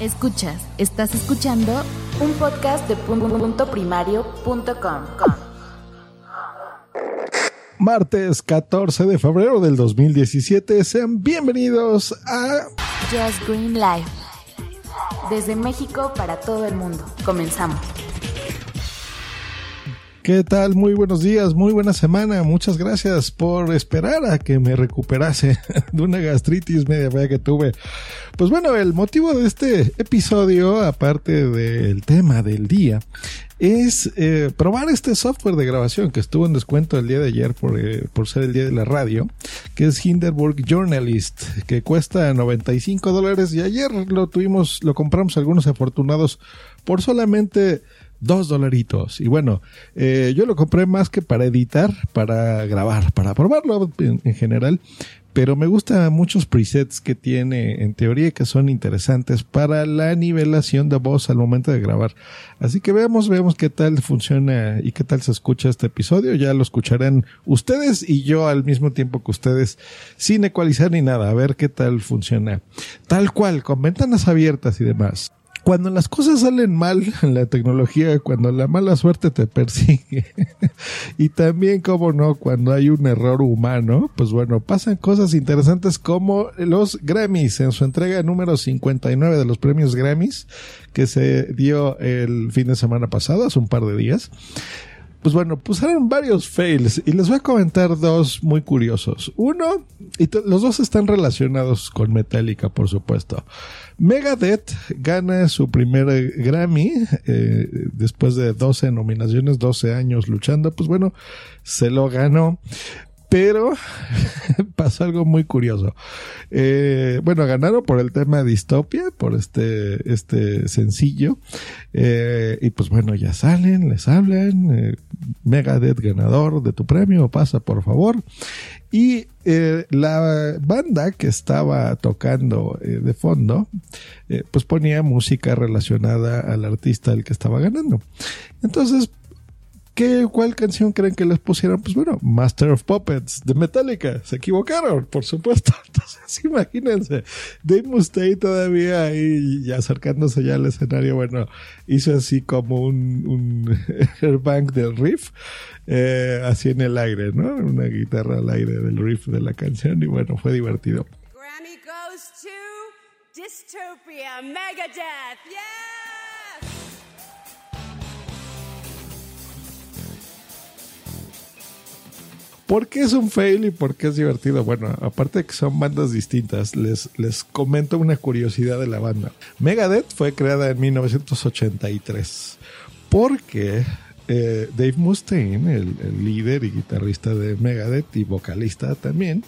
Escuchas, estás escuchando un podcast de punto primario.com. Martes 14 de febrero del 2017. Sean bienvenidos a Just Green Life. Desde México para todo el mundo. Comenzamos. ¿Qué tal? Muy buenos días, muy buena semana. Muchas gracias por esperar a que me recuperase de una gastritis media fea que tuve. Pues bueno, el motivo de este episodio, aparte del tema del día, es eh, probar este software de grabación que estuvo en descuento el día de ayer por, eh, por ser el día de la radio, que es Hinderburg Journalist, que cuesta 95 dólares y ayer lo tuvimos, lo compramos algunos afortunados por solamente dos dolaritos. Y bueno, eh, yo lo compré más que para editar, para grabar, para probarlo en, en general. Pero me gustan muchos presets que tiene en teoría que son interesantes para la nivelación de voz al momento de grabar. Así que veamos, veamos qué tal funciona y qué tal se escucha este episodio. Ya lo escucharán ustedes y yo al mismo tiempo que ustedes sin ecualizar ni nada. A ver qué tal funciona. Tal cual, con ventanas abiertas y demás cuando las cosas salen mal en la tecnología, cuando la mala suerte te persigue, y también, como no, cuando hay un error humano, pues bueno, pasan cosas interesantes como los Grammys. En su entrega número 59 de los premios Grammys, que se dio el fin de semana pasado, hace un par de días pues bueno, pusieron varios fails y les voy a comentar dos muy curiosos. Uno, y los dos están relacionados con Metallica, por supuesto. Megadeth gana su primer Grammy eh, después de 12 nominaciones, 12 años luchando. Pues bueno, se lo ganó. Pero pasó algo muy curioso. Eh, bueno, ganaron por el tema distopia, por este, este sencillo. Eh, y pues bueno, ya salen, les hablan. Eh, Megadeth ganador de tu premio, pasa por favor. Y la banda que estaba tocando de fondo, pues ponía música relacionada al artista el que estaba ganando. Entonces, ¿Qué, ¿Cuál canción creen que les pusieron? Pues bueno, Master of Puppets de Metallica. Se equivocaron, por supuesto. Entonces, imagínense, Dave Mustaine todavía ahí, ya acercándose ya al escenario, bueno, hizo así como un, un airbang del riff, eh, así en el aire, ¿no? Una guitarra al aire del riff de la canción y bueno, fue divertido. Grammy goes to Dystopia Megadeth. Yeah! ¿Por qué es un fail y por qué es divertido? Bueno, aparte de que son bandas distintas, les, les comento una curiosidad de la banda. Megadeth fue creada en 1983 porque eh, Dave Mustaine, el, el, líder y guitarrista de Megadeth y vocalista también,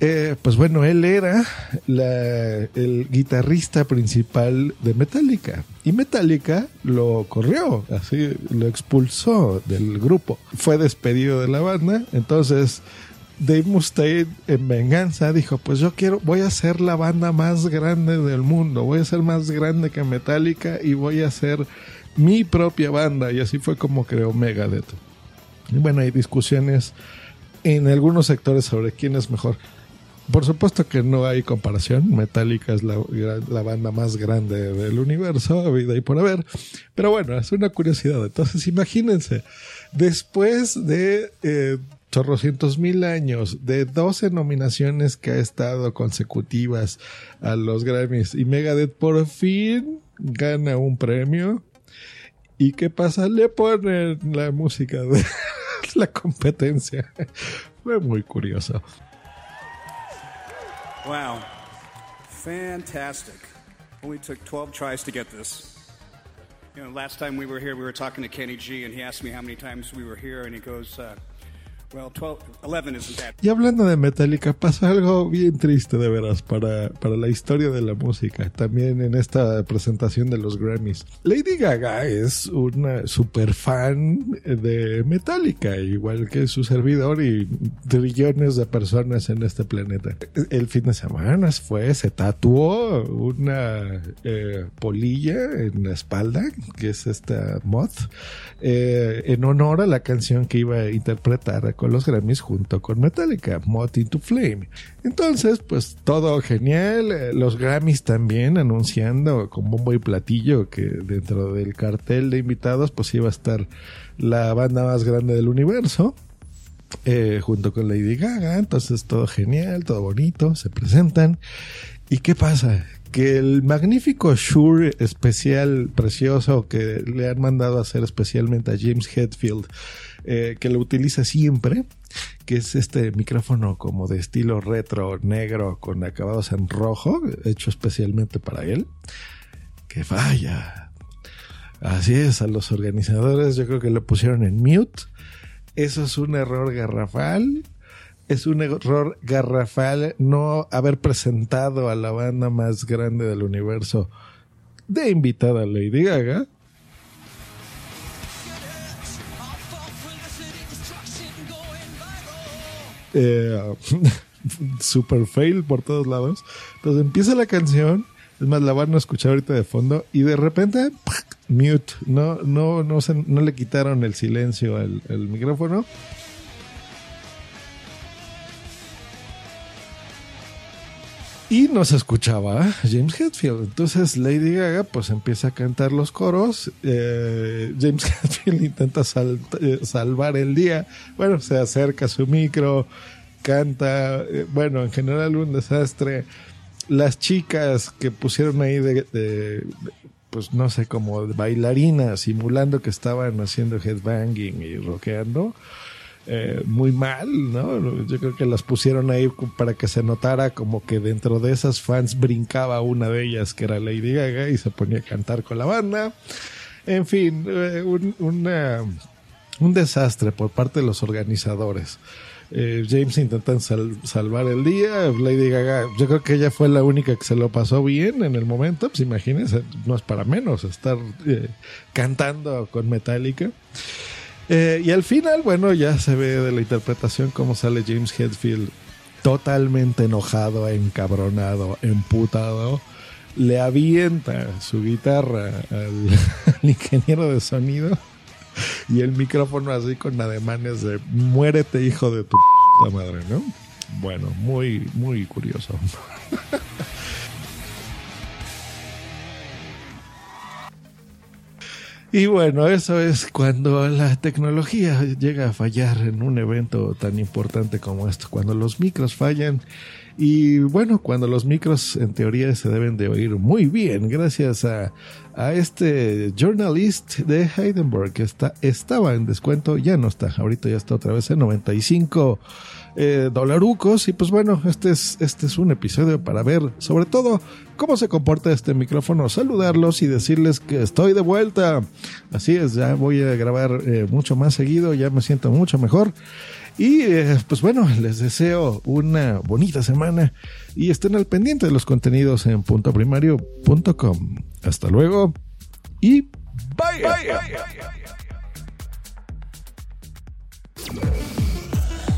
eh, pues bueno, él era el guitarrista principal de Metallica. Y Metallica lo corrió, así lo expulsó del grupo. Fue despedido de la banda. Entonces, Dave Mustaine, en venganza, dijo: Pues yo quiero, voy a ser la banda más grande del mundo. Voy a ser más grande que Metallica y voy a ser mi propia banda. Y así fue como creó Megadeth. Y bueno, hay discusiones en algunos sectores sobre quién es mejor. Por supuesto que no hay comparación. Metallica es la, banda más grande del universo, vida y por haber. Pero bueno, es una curiosidad. Entonces, imagínense, después de eh, chorrocientos mil años, de 12 nominaciones que ha estado consecutivas a los Grammys, y Megadeth por fin gana un premio. ¿Y qué pasa? Le ponen la música de la competencia. Fue muy curioso. Wow. Fantastic. Only took 12 tries to get this. You know, last time we were here, we were talking to Kenny G, and he asked me how many times we were here, and he goes, uh, Y hablando de Metallica, pasa algo bien triste de veras para, para la historia de la música, también en esta presentación de los Grammys. Lady Gaga es una super fan de Metallica, igual que su servidor y trillones de personas en este planeta. El fin de semana fue, se tatuó una eh, polilla en la espalda, que es esta moth, eh, en honor a la canción que iba a interpretar con los Grammys junto con Metallica, Moth into Flame. Entonces, pues todo genial. eh, Los Grammys también anunciando con bombo y platillo que dentro del cartel de invitados pues iba a estar la banda más grande del universo. eh, junto con Lady Gaga, entonces todo genial, todo bonito, se presentan. ¿Y qué pasa? Que el magnífico Shure especial precioso que le han mandado a hacer especialmente a James Hetfield, eh, que lo utiliza siempre, que es este micrófono como de estilo retro negro con acabados en rojo, hecho especialmente para él, que vaya. Así es, a los organizadores yo creo que lo pusieron en mute. Eso es un error garrafal. Es un error garrafal no haber presentado a la banda más grande del universo de invitada Lady Gaga. Eh, super fail por todos lados. Entonces empieza la canción, es más, la van a escuchar ahorita de fondo y de repente mute, no, no, no, se- no le quitaron el silencio al, al micrófono. Y no se escuchaba James Hetfield. Entonces Lady Gaga pues empieza a cantar los coros. Eh, James Hetfield intenta eh, salvar el día. Bueno, se acerca a su micro, canta. eh, bueno, en general un desastre. Las chicas que pusieron ahí de, pues no sé, como bailarinas, simulando que estaban haciendo headbanging y rockeando eh, muy mal, ¿no? Yo creo que las pusieron ahí para que se notara como que dentro de esas fans brincaba una de ellas que era Lady Gaga y se ponía a cantar con la banda. En fin, eh, un, una- un desastre por parte de los organizadores. Eh, James intentan sal- salvar el día. Lady Gaga, yo creo que ella fue la única que se lo pasó bien en el momento. Pues imagínense, no es para menos estar eh, cantando con Metallica. Eh, y al final, bueno, ya se ve de la interpretación cómo sale James Hetfield totalmente enojado, encabronado, emputado. Le avienta su guitarra al, ingeniero de sonido y el micrófono así con ademanes de muérete, hijo de tu madre, ¿no? Bueno, muy, muy curioso. Y bueno, eso es cuando la tecnología llega a fallar en un evento tan importante como esto, cuando los micros fallan. Y bueno, cuando los micros en teoría se deben de oír muy bien, gracias a, a este journalist de Heidelberg que está, estaba en descuento, ya no está, ahorita ya está otra vez en 95 eh, dolarucos. Y pues bueno, este es, este es un episodio para ver sobre todo cómo se comporta este micrófono, saludarlos y decirles que estoy de vuelta. Así es, ya voy a grabar eh, mucho más seguido, ya me siento mucho mejor. Y eh, pues bueno, les deseo una bonita semana y estén al pendiente de los contenidos en puntoprimario.com. Hasta luego y bye.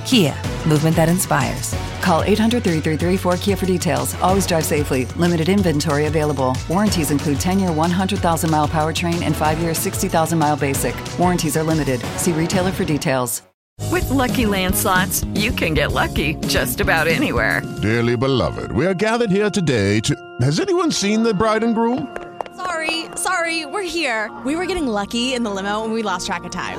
Kia, movement that inspires. Call 800 333 4KIA for details. Always drive safely. Limited inventory available. Warranties include 10 year 100,000 mile powertrain and 5 year 60,000 mile basic. Warranties are limited. See retailer for details. With Lucky Land slots, you can get lucky just about anywhere. Dearly beloved, we are gathered here today to. Has anyone seen the bride and groom? Sorry, sorry, we're here. We were getting lucky in the limo and we lost track of time.